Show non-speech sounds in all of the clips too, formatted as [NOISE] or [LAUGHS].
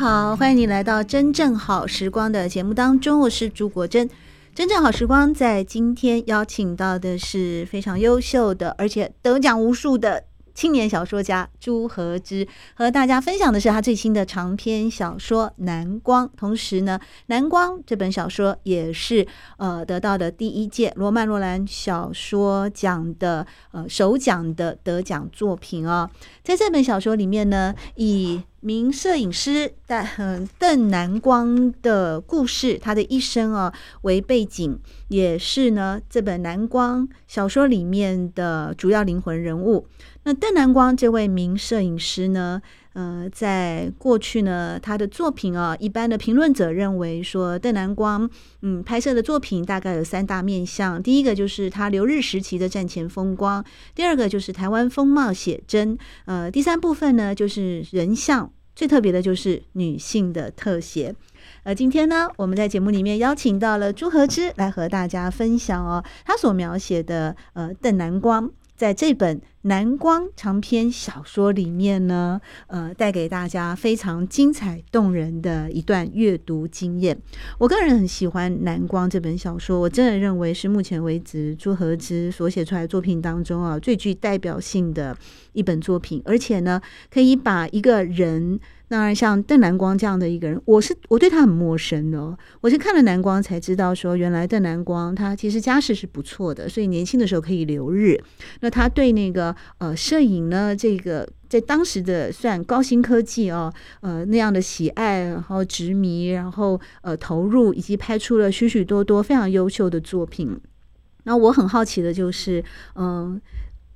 好，欢迎你来到《真正好时光》的节目当中，我是朱国珍。《真正好时光》在今天邀请到的是非常优秀的，而且得奖无数的。青年小说家朱和之和大家分享的是他最新的长篇小说《南光》，同时呢，《南光》这本小说也是呃得到的第一届罗曼·罗兰小说奖的呃首奖的得奖作品、哦。在这本小说里面呢，以名摄影师但邓南光的故事，他的一生啊为背景，也是呢这本《南光》小说里面的主要灵魂人物。那邓南光这位名摄影师呢，呃，在过去呢，他的作品啊，一般的评论者认为说，邓南光嗯拍摄的作品大概有三大面向。第一个就是他留日时期的战前风光，第二个就是台湾风貌写真，呃，第三部分呢就是人像，最特别的就是女性的特写。呃，今天呢，我们在节目里面邀请到了朱和之来和大家分享哦，他所描写的呃邓南光。在这本《南光》长篇小说里面呢，呃，带给大家非常精彩动人的一段阅读经验。我个人很喜欢《南光》这本小说，我真的认为是目前为止朱荷之所写出来作品当中啊，最具代表性的一本作品，而且呢，可以把一个人。当然，像邓南光这样的一个人，我是我对他很陌生的。我是看了《南光》才知道，说原来邓南光他其实家世是不错的，所以年轻的时候可以留日。那他对那个呃摄影呢，这个在当时的算高新科技哦，呃那样的喜爱，然后执迷，然后呃投入，以及拍出了许许多多非常优秀的作品。那我很好奇的就是，嗯、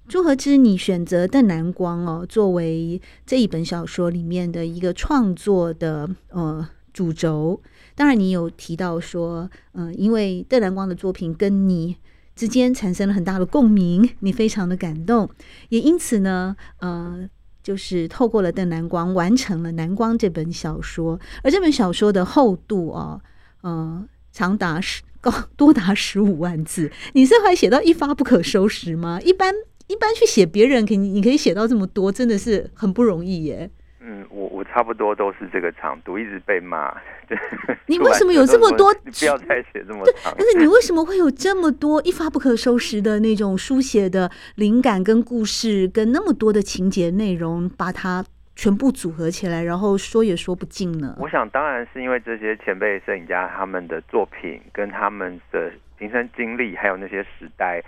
朱和之，你选择邓南光哦，作为这一本小说里面的一个创作的呃主轴。当然，你有提到说，嗯、呃，因为邓南光的作品跟你之间产生了很大的共鸣，你非常的感动，也因此呢，呃，就是透过了邓南光完成了《南光》这本小说。而这本小说的厚度哦，呃，长达十高多达十五万字，你是会写到一发不可收拾吗？一般。一般去写别人，可以你可以写到这么多，真的是很不容易耶。嗯，我我差不多都是这个长度，一直被骂。[LAUGHS] 你为什么有这么多？你不要再写这么长。但是你为什么会有这么多一发不可收拾的那种书写的灵感跟故事，跟那么多的情节内容，把它全部组合起来，然后说也说不尽呢？我想，当然是因为这些前辈摄影家他们的作品，跟他们的亲身经历，还有那些时代。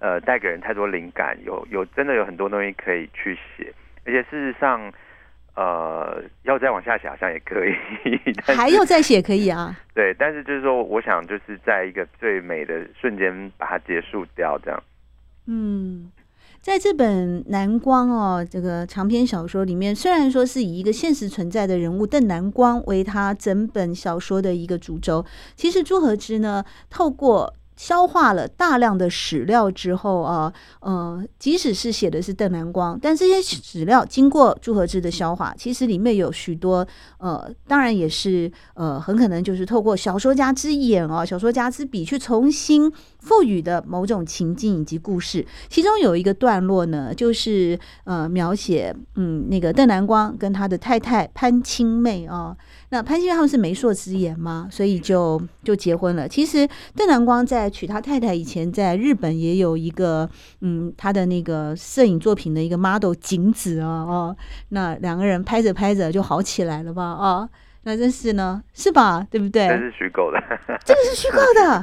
呃，带给人太多灵感，有有真的有很多东西可以去写，而且事实上，呃，要再往下写好像也可以，[LAUGHS] 还要再写可以啊。[LAUGHS] 对，但是就是说，我想就是在一个最美的瞬间把它结束掉，这样。嗯，在这本《南光》哦，这个长篇小说里面，虽然说是以一个现实存在的人物邓南光为他整本小说的一个主轴，其实朱和之呢，透过消化了大量的史料之后啊，呃，即使是写的是邓南光，但这些史料经过朱和之的消化，其实里面有许多呃，当然也是呃，很可能就是透过小说家之眼哦，小说家之笔去重新赋予的某种情境以及故事。其中有一个段落呢，就是呃，描写嗯，那个邓南光跟他的太太潘青妹啊。那潘金他们是媒妁之言嘛，所以就就结婚了。其实邓南光在娶他太太以前，在日本也有一个嗯，他的那个摄影作品的一个 model 景子啊哦，那两个人拍着拍着就好起来了吧啊、哦？那真是呢，是吧？对不对？这是虚构的，这个是虚构的 [LAUGHS] 啊！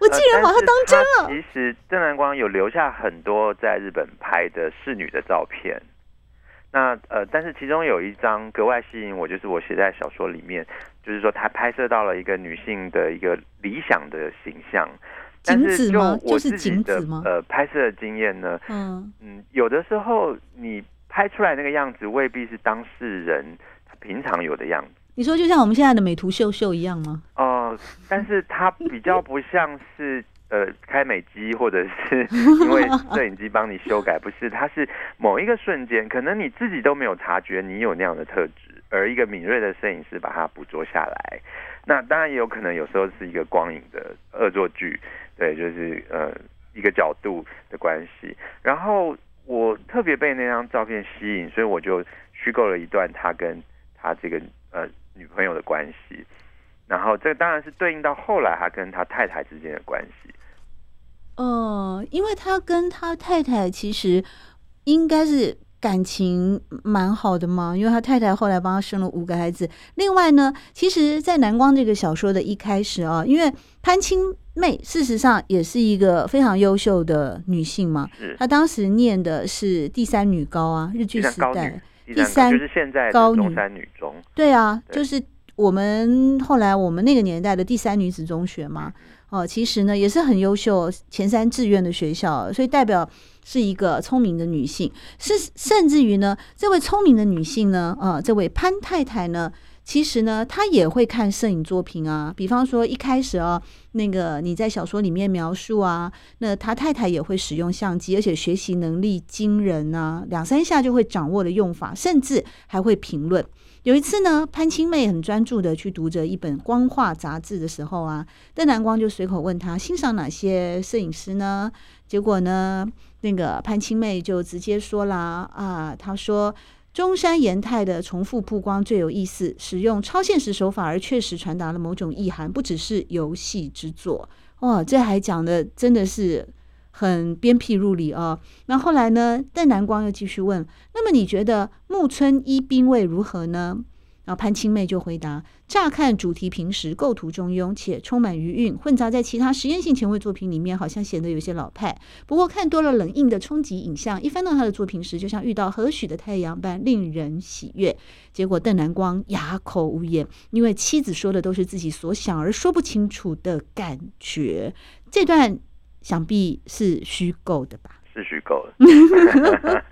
我竟然把它当真了。其实邓南光有留下很多在日本拍的侍女的照片。那呃，但是其中有一张格外吸引我，就是我写在小说里面，就是说他拍摄到了一个女性的一个理想的形象。但是就我自己的呃拍摄的经验呢，嗯嗯，有的时候你拍出来那个样子未必是当事人他平常有的样子。你说就像我们现在的美图秀秀一样吗？哦、呃，但是它比较不像是呃开美机或者是 [LAUGHS] 因为摄影机帮你修改，不是，它是某一个瞬间，可能你自己都没有察觉你有那样的特质，而一个敏锐的摄影师把它捕捉下来。那当然也有可能有时候是一个光影的恶作剧。对，就是呃一个角度的关系。然后我特别被那张照片吸引，所以我就虚构了一段他跟他这个呃女朋友的关系。然后这个当然是对应到后来他跟他太太之间的关系。哦、呃，因为他跟他太太其实应该是感情蛮好的嘛，因为他太太后来帮他生了五个孩子。另外呢，其实，在南光这个小说的一开始啊，因为潘青妹事实上也是一个非常优秀的女性嘛，她当时念的是第三女高啊，日剧时代第三就是现在高女中山女中，对啊，就是我们后来我们那个年代的第三女子中学嘛，哦，其实呢也是很优秀，前三志愿的学校，所以代表是一个聪明的女性，是甚至于呢，这位聪明的女性呢，呃，这位潘太太呢。其实呢，她也会看摄影作品啊。比方说，一开始啊，那个你在小说里面描述啊，那他太太也会使用相机，而且学习能力惊人啊，两三下就会掌握的用法，甚至还会评论。有一次呢，潘青妹很专注的去读着一本光画杂志的时候啊，邓南光就随口问他欣赏哪些摄影师呢？结果呢，那个潘青妹就直接说啦啊，他说。中山颜太的重复曝光最有意思，使用超现实手法而确实传达了某种意涵，不只是游戏之作。哇，这还讲的真的是很鞭辟入里啊！那后来呢？邓南光又继续问：那么你觉得木村一兵卫如何呢？然后潘青妹就回答：乍看主题平实，构图中庸，且充满余韵，混杂在其他实验性前卫作品里面，好像显得有些老派。不过看多了冷硬的冲击影像，一翻到他的作品时，就像遇到何许的太阳般令人喜悦。结果邓南光哑口无言，因为妻子说的都是自己所想而说不清楚的感觉。这段想必是虚构的吧？是虚构的。[LAUGHS]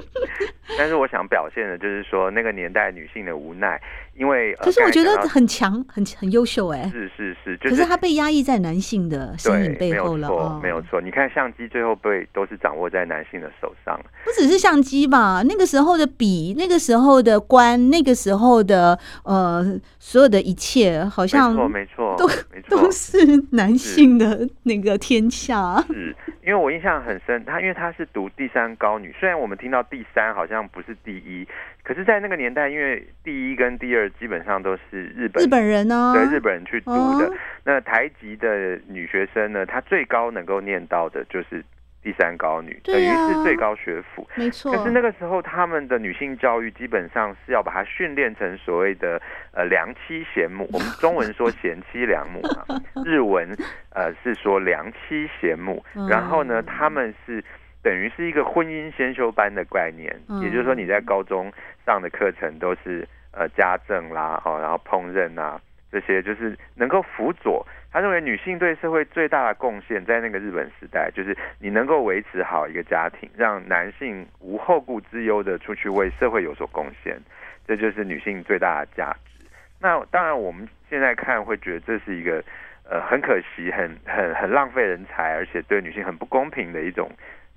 [LAUGHS] 但是我想表现的就是说，那个年代女性的无奈，因为可是我觉得很强，很很优秀哎，是是是，就是、可是他被压抑在男性的身影背后了，没有错，没有错。你看相机最后被都是掌握在男性的手上，不只是相机吧？那个时候的笔，那个时候的官，那个时候的呃，所有的一切，好像没错没错，都都是男性的那个天下。是。因为我印象很深，他因为他是读第三高女，虽然我们听到第三好像不是第一，可是，在那个年代，因为第一跟第二基本上都是日本日本人呢、哦，对日本人去读的。哦、那台籍的女学生呢，她最高能够念到的就是。第三高女等于是最高学府，没错。可是那个时候，他们的女性教育基本上是要把她训练成所谓的呃良妻贤母。我们中文说贤妻良母啊，[LAUGHS] 日文呃是说良妻贤母。然后呢，他们是等于是一个婚姻先修班的概念，也就是说你在高中上的课程都是呃家政啦，哦，然后烹饪啊这些，就是能够辅佐。他认为女性对社会最大的贡献，在那个日本时代，就是你能够维持好一个家庭，让男性无后顾之忧的出去为社会有所贡献，这就是女性最大的价值。那当然，我们现在看会觉得这是一个呃很可惜、很很很浪费人才，而且对女性很不公平的一种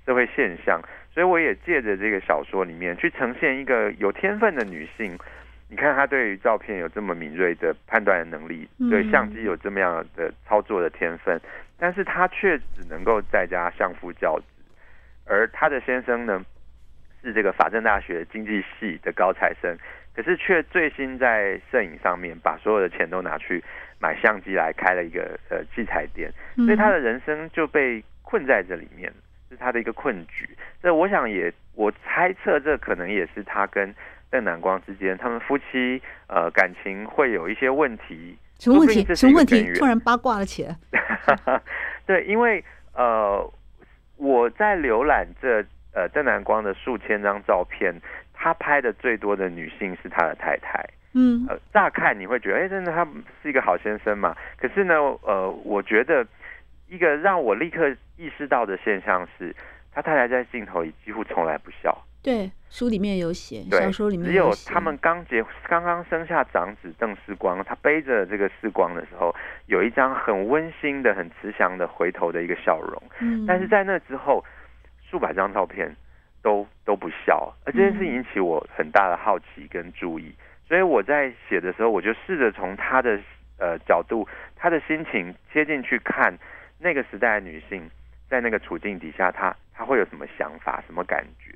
社会现象。所以，我也借着这个小说里面去呈现一个有天分的女性。你看他对于照片有这么敏锐的判断的能力，对相机有这么样的操作的天分，但是他却只能够在家相夫教子，而他的先生呢，是这个法政大学经济系的高材生，可是却醉心在摄影上面，把所有的钱都拿去买相机来开了一个呃器材店，所以他的人生就被困在这里面，是他的一个困局。这我想也，我猜测这可能也是他跟。邓南光之间，他们夫妻呃感情会有一些问题。什么问题？什么问题？突然八卦了起来。[LAUGHS] 对，因为呃，我在浏览这呃邓南光的数千张照片，他拍的最多的女性是他的太太。嗯，呃，乍看你会觉得，哎，真的他是一个好先生嘛？可是呢，呃，我觉得一个让我立刻意识到的现象是，他太太在镜头里几乎从来不笑。对，书里面有写，对小说里面只有他们刚结刚刚生下长子邓世光，他背着这个世光的时候，有一张很温馨的、很慈祥的回头的一个笑容。嗯，但是在那之后，数百张照片都都不笑，而这件事引起我很大的好奇跟注意，所以我在写的时候，我就试着从他的呃角度、他的心情切进去看那个时代的女性在那个处境底下，她她会有什么想法、什么感觉。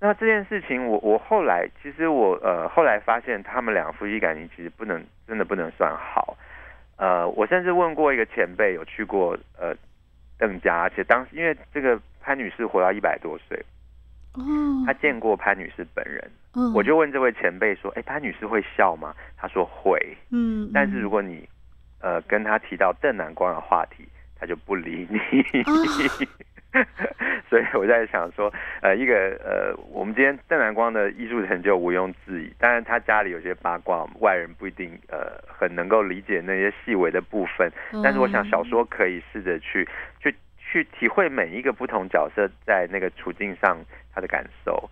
那这件事情我，我我后来其实我呃后来发现，他们两个夫妻感情其实不能真的不能算好。呃，我甚至问过一个前辈，有去过呃邓家，而且当时因为这个潘女士活到一百多岁。哦，他见过潘女士本人，嗯，我就问这位前辈说：“哎，潘女士会笑吗？”他说会，嗯，但是如果你呃跟他提到邓南光的话题，他就不理你。哦、[LAUGHS] [LAUGHS] 所以我在想说，呃，一个呃，我们今天邓南光的艺术成就毋庸置疑，当然他家里有些八卦，外人不一定呃很能够理解那些细微的部分，但是我想小说可以试着去去。去体会每一个不同角色在那个处境上他的感受。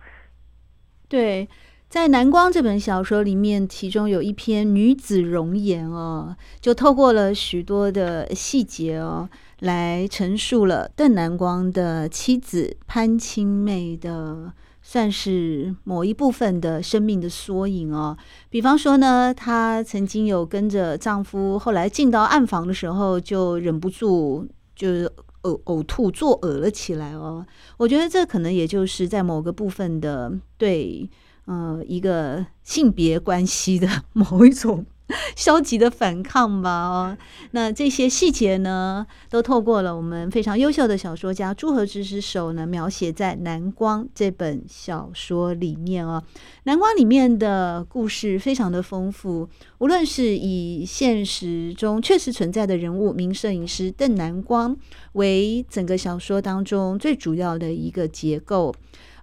对，在《南光》这本小说里面，其中有一篇女子容颜哦，就透过了许多的细节哦，来陈述了邓南光的妻子潘清妹的，算是某一部分的生命的缩影哦。比方说呢，她曾经有跟着丈夫，后来进到暗房的时候，就忍不住就是。呕呕吐，作呕了起来哦。我觉得这可能也就是在某个部分的对，呃，一个性别关系的 [LAUGHS] 某一种。[LAUGHS] 消极的反抗吧，哦，那这些细节呢，都透过了我们非常优秀的小说家朱和之之手呢，描写在《南光》这本小说里面哦。《南光》里面的故事非常的丰富，无论是以现实中确实存在的人物名摄影师邓南光为整个小说当中最主要的一个结构。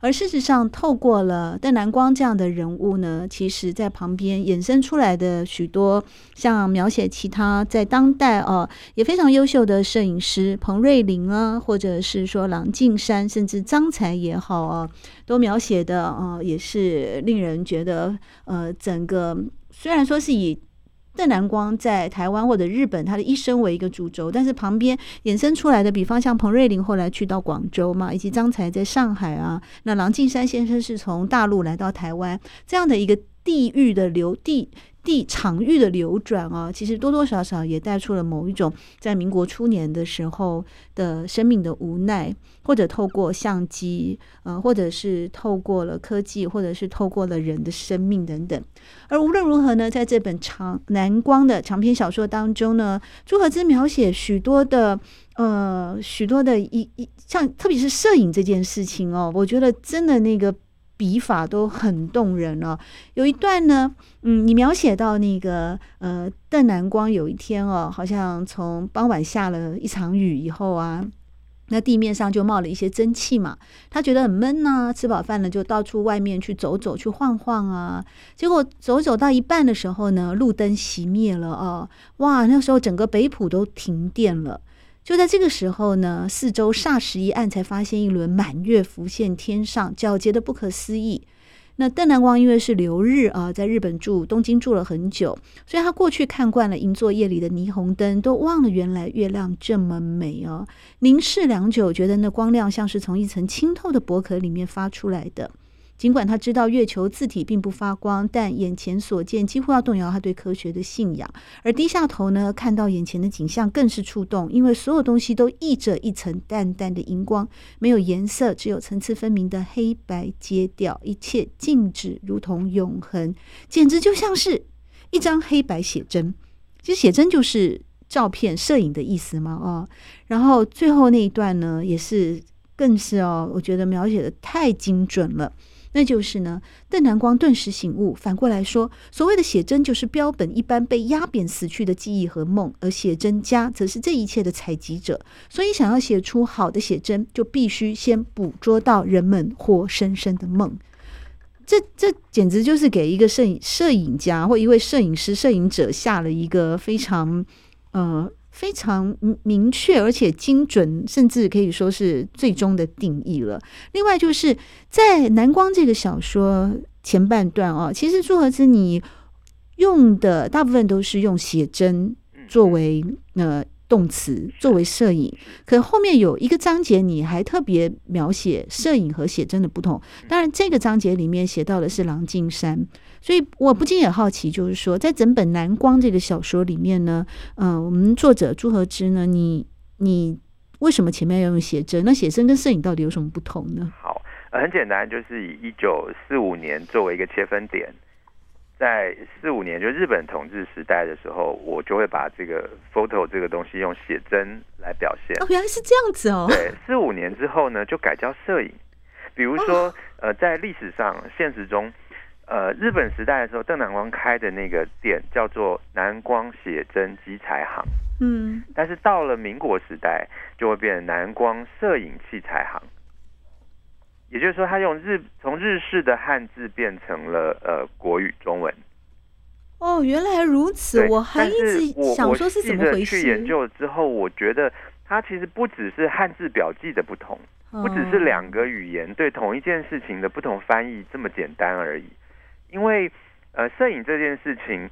而事实上，透过了邓南光这样的人物呢，其实在旁边衍生出来的许多像描写其他在当代哦也非常优秀的摄影师彭瑞麟啊，或者是说郎静山，甚至张才也好啊，都描写的啊也是令人觉得呃整个虽然说是以。邓南光在台湾或者日本，他的一生为一个主轴，但是旁边衍生出来的，比方像彭瑞麟后来去到广州嘛，以及张才在上海啊，那郎静山先生是从大陆来到台湾，这样的一个地域的流地。地场域的流转啊，其实多多少少也带出了某一种在民国初年的时候的生命的无奈，或者透过相机，呃，或者是透过了科技，或者是透过了人的生命等等。而无论如何呢，在这本长南光的长篇小说当中呢，朱和之描写许多的呃许多的一一像，特别是摄影这件事情哦，我觉得真的那个。笔法都很动人哦。有一段呢，嗯，你描写到那个呃，邓南光有一天哦，好像从傍晚下了一场雨以后啊，那地面上就冒了一些蒸汽嘛，他觉得很闷呐、吃饱饭了就到处外面去走走，去晃晃啊。结果走走到一半的时候呢，路灯熄灭了哦，哇，那时候整个北埔都停电了。就在这个时候呢，四周霎时一暗，才发现一轮满月浮现天上，皎洁的不可思议。那邓南光因为是留日啊，在日本住东京住了很久，所以他过去看惯了银座夜里的霓虹灯，都忘了原来月亮这么美哦。凝视良久，觉得那光亮像是从一层清透的薄壳里面发出来的。尽管他知道月球自体并不发光，但眼前所见几乎要动摇他对科学的信仰。而低下头呢，看到眼前的景象更是触动，因为所有东西都溢着一层淡淡的荧光，没有颜色，只有层次分明的黑白阶调，一切静止，如同永恒，简直就像是一张黑白写真。其实写真就是照片、摄影的意思嘛，哦。然后最后那一段呢，也是更是哦，我觉得描写的太精准了。那就是呢，邓南光顿时醒悟。反过来说，所谓的写真就是标本一般被压扁死去的记忆和梦，而写真家则是这一切的采集者。所以，想要写出好的写真，就必须先捕捉到人们活生生的梦。这这简直就是给一个摄影摄影家或一位摄影师、摄影者下了一个非常呃非常明确而且精准，甚至可以说是最终的定义了。另外就是在南光这个小说前半段哦，其实朱和之你用的大部分都是用写真作为呃。动词作为摄影，可后面有一个章节，你还特别描写摄影和写真的不同。当然，这个章节里面写到的是郎静山，所以我不禁也好奇，就是说，在整本《蓝光》这个小说里面呢，嗯、呃，我们作者朱和之呢，你你为什么前面要用写真？那写真跟摄影到底有什么不同呢？好，呃，很简单，就是以一九四五年作为一个切分点。在四五年，就日本统治时代的时候，我就会把这个 photo 这个东西用写真来表现。哦，原来是这样子哦。对，四五年之后呢，就改叫摄影。比如说，哦、呃，在历史上、现实中，呃，日本时代的时候，邓南光开的那个店叫做南光写真机材行。嗯。但是到了民国时代，就会变成南光摄影器材行。也就是说，他用日从日式的汉字变成了呃国语中文。哦，原来如此，我还一直想说是怎么回事。去研究之后，我觉得它其实不只是汉字表记的不同，不只是两个语言对同一件事情的不同翻译这么简单而已。因为呃，摄影这件事情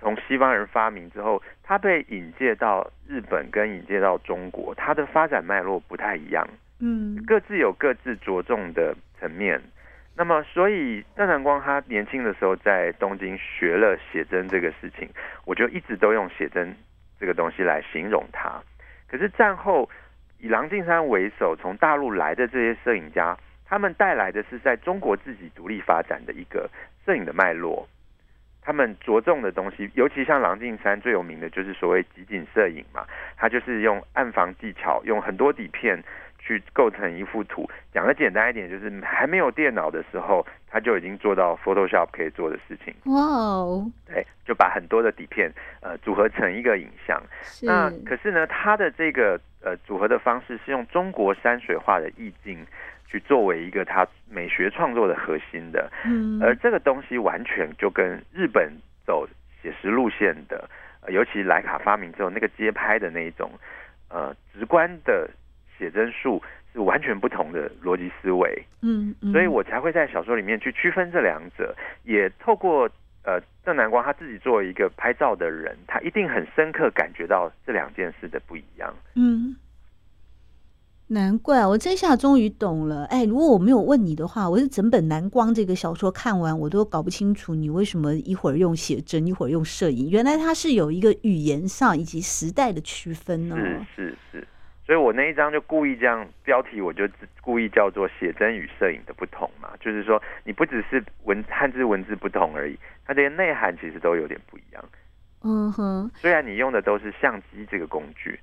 从西方人发明之后，它被引介到日本跟引介到中国，它的发展脉络不太一样。嗯，各自有各自着重的层面。那么，所以邓南光他年轻的时候在东京学了写真这个事情，我就一直都用写真这个东西来形容他。可是战后以郎静山为首，从大陆来的这些摄影家，他们带来的是在中国自己独立发展的一个摄影的脉络。他们着重的东西，尤其像郎静山最有名的就是所谓集锦摄影嘛，他就是用暗房技巧，用很多底片。去构成一幅图，讲的简单一点，就是还没有电脑的时候，他就已经做到 Photoshop 可以做的事情。哇哦，对，就把很多的底片呃组合成一个影像。那可是呢，他的这个呃组合的方式是用中国山水画的意境去作为一个他美学创作的核心的。嗯，而这个东西完全就跟日本走写实路线的，呃，尤其莱卡发明之后那个街拍的那一种呃直观的。写真术是完全不同的逻辑思维，嗯，嗯，所以我才会在小说里面去区分这两者，也透过呃邓南光他自己作为一个拍照的人，他一定很深刻感觉到这两件事的不一样，嗯，难怪我这下终于懂了，哎，如果我没有问你的话，我是整本南光这个小说看完，我都搞不清楚你为什么一会儿用写真，一会儿用摄影，原来它是有一个语言上以及时代的区分呢，是是是。所以我那一章就故意这样标题，我就故意叫做写真与摄影的不同嘛，就是说你不只是文汉字文字不同而已，它这些内涵其实都有点不一样。嗯哼，虽然你用的都是相机这个工具，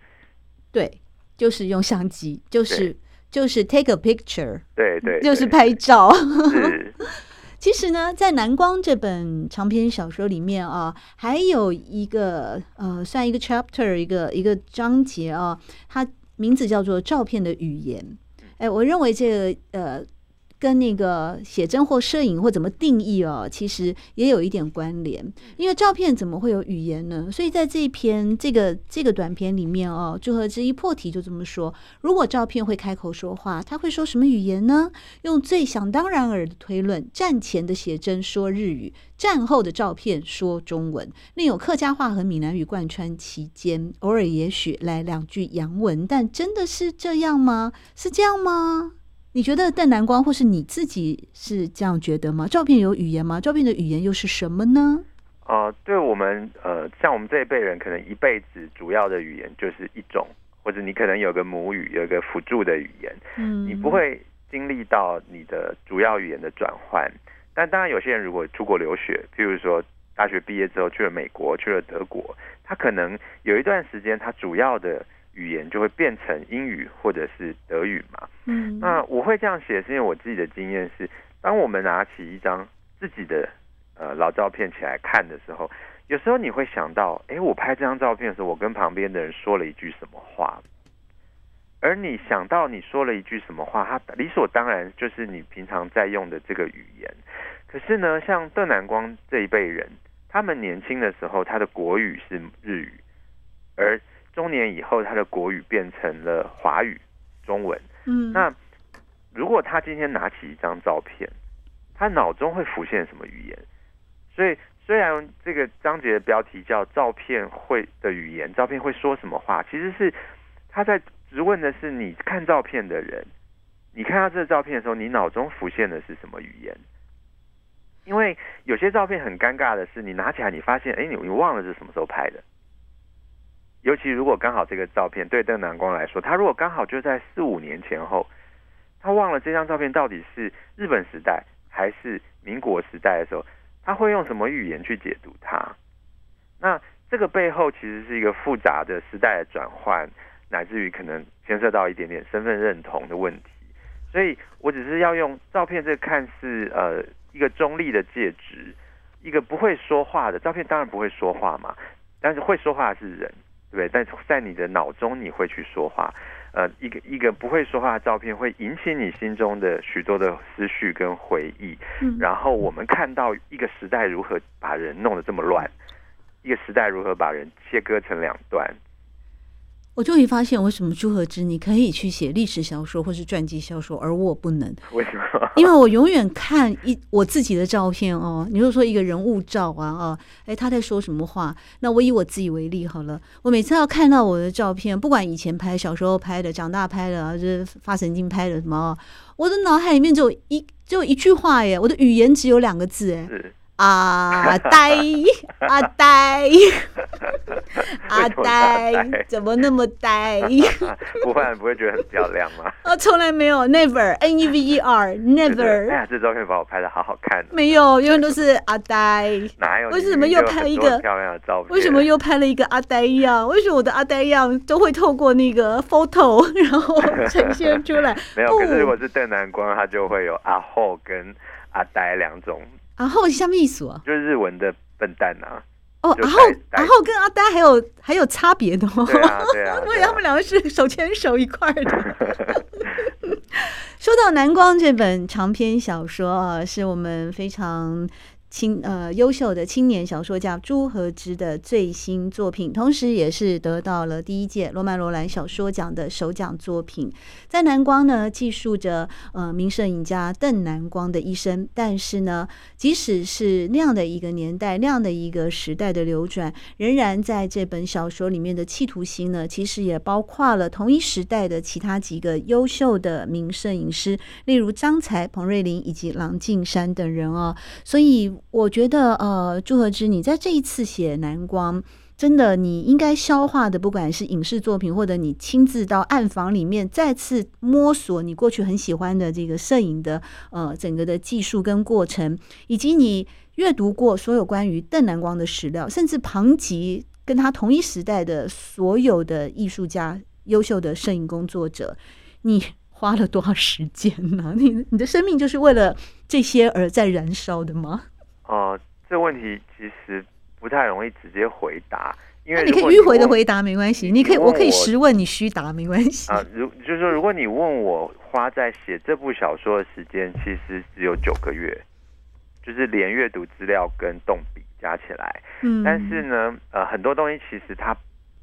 对，就是用相机，就是就是 take a picture，对对，对，就是拍照。是，[LAUGHS] 其实呢，在《蓝光》这本长篇小说里面啊，还有一个呃，算一个 chapter，一个一个章节啊，它。名字叫做照片的语言，哎，我认为这个呃，跟那个写真或摄影或怎么定义哦，其实也有一点关联。因为照片怎么会有语言呢？所以在这一篇这个这个短篇里面哦，朱和之一破题就这么说：如果照片会开口说话，他会说什么语言呢？用最想当然耳的推论，战前的写真说日语。战后的照片说中文，另有客家话和闽南语贯穿其间，偶尔也许来两句洋文，但真的是这样吗？是这样吗？你觉得邓南光或是你自己是这样觉得吗？照片有语言吗？照片的语言又是什么呢？呃，对我们呃，像我们这一辈人，可能一辈子主要的语言就是一种，或者你可能有个母语，有个辅助的语言，嗯，你不会经历到你的主要语言的转换。但当然，有些人如果出国留学，譬如说大学毕业之后去了美国、去了德国，他可能有一段时间，他主要的语言就会变成英语或者是德语嘛。嗯，那我会这样写，是因为我自己的经验是，当我们拿起一张自己的呃老照片起来看的时候，有时候你会想到，哎，我拍这张照片的时候，我跟旁边的人说了一句什么话？而你想到你说了一句什么话，它理所当然就是你平常在用的这个语言。可是呢，像邓南光这一辈人，他们年轻的时候，他的国语是日语，而中年以后，他的国语变成了华语中文。嗯，那如果他今天拿起一张照片，他脑中会浮现什么语言？所以虽然这个章节的标题叫“照片会的语言”，照片会说什么话？其实是他在质问的是你看照片的人，你看到这个照片的时候，你脑中浮现的是什么语言？因为有些照片很尴尬的是，你拿起来你发现，哎，你你忘了是什么时候拍的。尤其如果刚好这个照片对邓南光来说，他如果刚好就在四五年前后，他忘了这张照片到底是日本时代还是民国时代的时候，他会用什么语言去解读它？那这个背后其实是一个复杂的时代的转换，乃至于可能牵涉到一点点身份认同的问题。所以我只是要用照片这个看似呃一个中立的介质，一个不会说话的照片，当然不会说话嘛，但是会说话的是人。对，但在你的脑中你会去说话，呃，一个一个不会说话的照片会引起你心中的许多的思绪跟回忆，嗯，然后我们看到一个时代如何把人弄得这么乱，一个时代如何把人切割成两段。我终于发现为什么朱和之你可以去写历史小说或是传记小说，而我不能。[LAUGHS] 为什么？[LAUGHS] 因为我永远看一我自己的照片哦。你就说一个人物照啊啊，哎，他在说什么话？那我以我自己为例好了。我每次要看到我的照片，不管以前拍、小时候拍的、长大拍的啊，就是发神经拍的什么，我的脑海里面只有一只有一句话耶，我的语言只有两个字哎。阿呆，[LAUGHS] 阿呆，阿呆，怎么那么呆？[LAUGHS] 不会，不会觉得很漂亮吗？啊，[LAUGHS] 从来没有，never，n e v e r，never。哎呀，这照片把我拍的好好看。没有，永远都是阿呆。哪有？为什么又拍一个漂亮的照片？为什么又拍了一个阿呆样？为什么我的阿呆样都会透过那个 photo 然后呈现出来？没有，可是如果是邓南光，他就会有阿后跟阿呆两种。然后是什么意思啊？就是日文的笨蛋呐、啊。哦，然后然后跟阿呆还有还有差别的哦。对啊，对啊。[LAUGHS] 因为他们两个是手牵手一块的。[LAUGHS] 说到南光这本长篇小说啊，是我们非常。青呃优秀的青年小说家朱和之的最新作品，同时也是得到了第一届罗曼罗兰小说奖的首奖作品。在南光呢，记述着呃名摄影家邓南光的一生，但是呢，即使是那样的一个年代，那样的一个时代的流转，仍然在这本小说里面的企图心呢，其实也包括了同一时代的其他几个优秀的名摄影师，例如张才、彭瑞麟以及郎静山等人哦，所以。我觉得，呃，朱和之，你在这一次写南光，真的，你应该消化的，不管是影视作品，或者你亲自到暗房里面再次摸索你过去很喜欢的这个摄影的，呃，整个的技术跟过程，以及你阅读过所有关于邓南光的史料，甚至旁及跟他同一时代的所有的艺术家、优秀的摄影工作者，你 [LAUGHS] 花了多少时间呢？你你的生命就是为了这些而在燃烧的吗？哦、呃，这问题其实不太容易直接回答，因为你，你可以迂回的回答没关系，你可以我，我可以实问你虚答没关系啊。如就是说，如果你问我花在写这部小说的时间，其实只有九个月，就是连阅读资料跟动笔加起来。嗯，但是呢，呃，很多东西其实它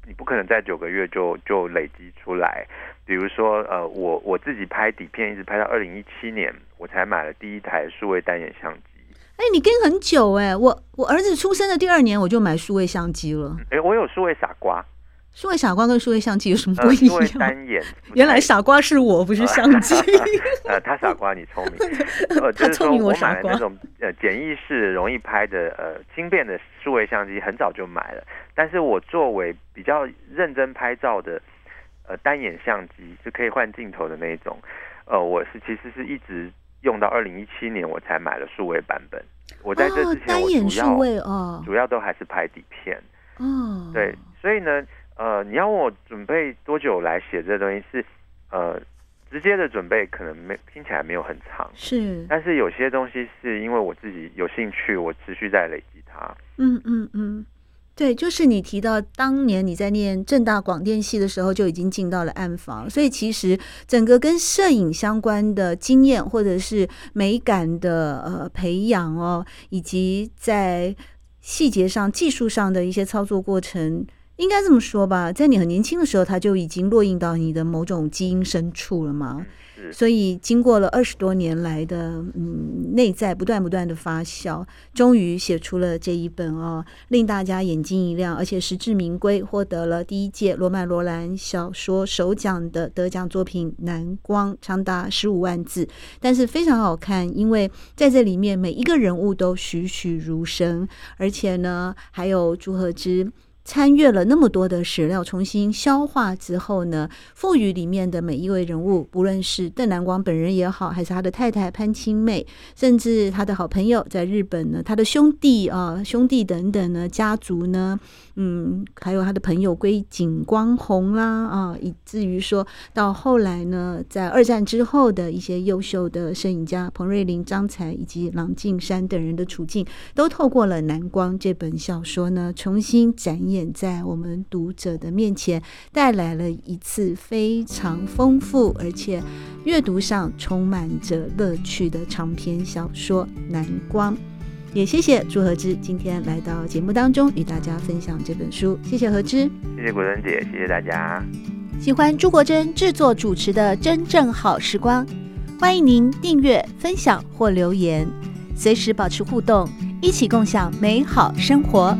你不可能在九个月就就累积出来。比如说，呃，我我自己拍底片，一直拍到二零一七年，我才买了第一台数位单眼相机。哎，你跟很久哎，我我儿子出生的第二年我就买数位相机了。哎，我有数位傻瓜，数位傻瓜跟数位相机有什么不一样？数位单眼，原来傻瓜是我，不是相机。[LAUGHS] 呃，他傻瓜，你聪明。[LAUGHS] 呃，他聪明，我傻瓜。我买了那种呃简易式、容易拍的呃轻便的数位相机，很早就买了。但是我作为比较认真拍照的呃单眼相机，就可以换镜头的那一种。呃，我是其实是一直。用到二零一七年，我才买了数位版本。我在这之前，我主要、哦、主要都还是拍底片。哦，对，所以呢，呃，你要问我准备多久来写这东西是，是呃，直接的准备可能没听起来没有很长，是，但是有些东西是因为我自己有兴趣，我持续在累积它。嗯嗯嗯。对，就是你提到当年你在念正大广电系的时候就已经进到了暗房，所以其实整个跟摄影相关的经验或者是美感的呃培养哦，以及在细节上、技术上的一些操作过程，应该这么说吧，在你很年轻的时候，它就已经烙印到你的某种基因深处了嘛。所以，经过了二十多年来的嗯内在不断不断的发酵，终于写出了这一本哦，令大家眼睛一亮，而且实至名归，获得了第一届罗曼·罗兰小说首奖的得奖作品《南光》，长达十五万字，但是非常好看，因为在这里面每一个人物都栩栩如生，而且呢，还有朱赫之。参阅了那么多的史料，重新消化之后呢，赋予里面的每一位人物，不论是邓南光本人也好，还是他的太太潘清妹，甚至他的好朋友在日本呢，他的兄弟啊、兄弟等等呢，家族呢，嗯，还有他的朋友归景光红啦啊，以至于说到后来呢，在二战之后的一些优秀的摄影家彭瑞麟、张才以及郎静山等人的处境，都透过了《南光》这本小说呢，重新展演。在我们读者的面前，带来了一次非常丰富而且阅读上充满着乐趣的长篇小说《南光》。也谢谢朱和之今天来到节目当中与大家分享这本书。谢谢和之，谢谢果珍姐，谢谢大家。喜欢朱国珍制作主持的《真正好时光》，欢迎您订阅、分享或留言，随时保持互动，一起共享美好生活。